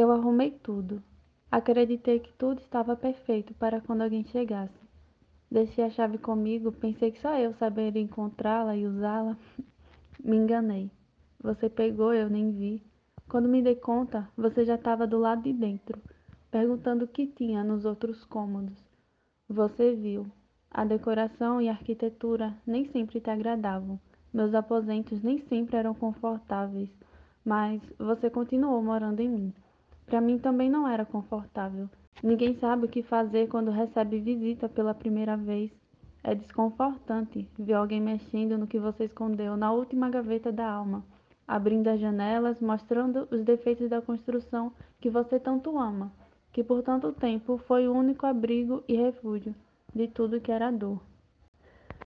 Eu arrumei tudo. Acreditei que tudo estava perfeito para quando alguém chegasse. Deixei a chave comigo, pensei que só eu saberia encontrá-la e usá-la. Me enganei. Você pegou, eu nem vi. Quando me dei conta, você já estava do lado de dentro, perguntando o que tinha nos outros cômodos. Você viu. A decoração e a arquitetura nem sempre te agradavam. Meus aposentos nem sempre eram confortáveis, mas você continuou morando em mim. Para mim também não era confortável. Ninguém sabe o que fazer quando recebe visita pela primeira vez. É desconfortante ver alguém mexendo no que você escondeu na última gaveta da alma, abrindo as janelas, mostrando os defeitos da construção que você tanto ama, que por tanto tempo foi o único abrigo e refúgio de tudo que era dor.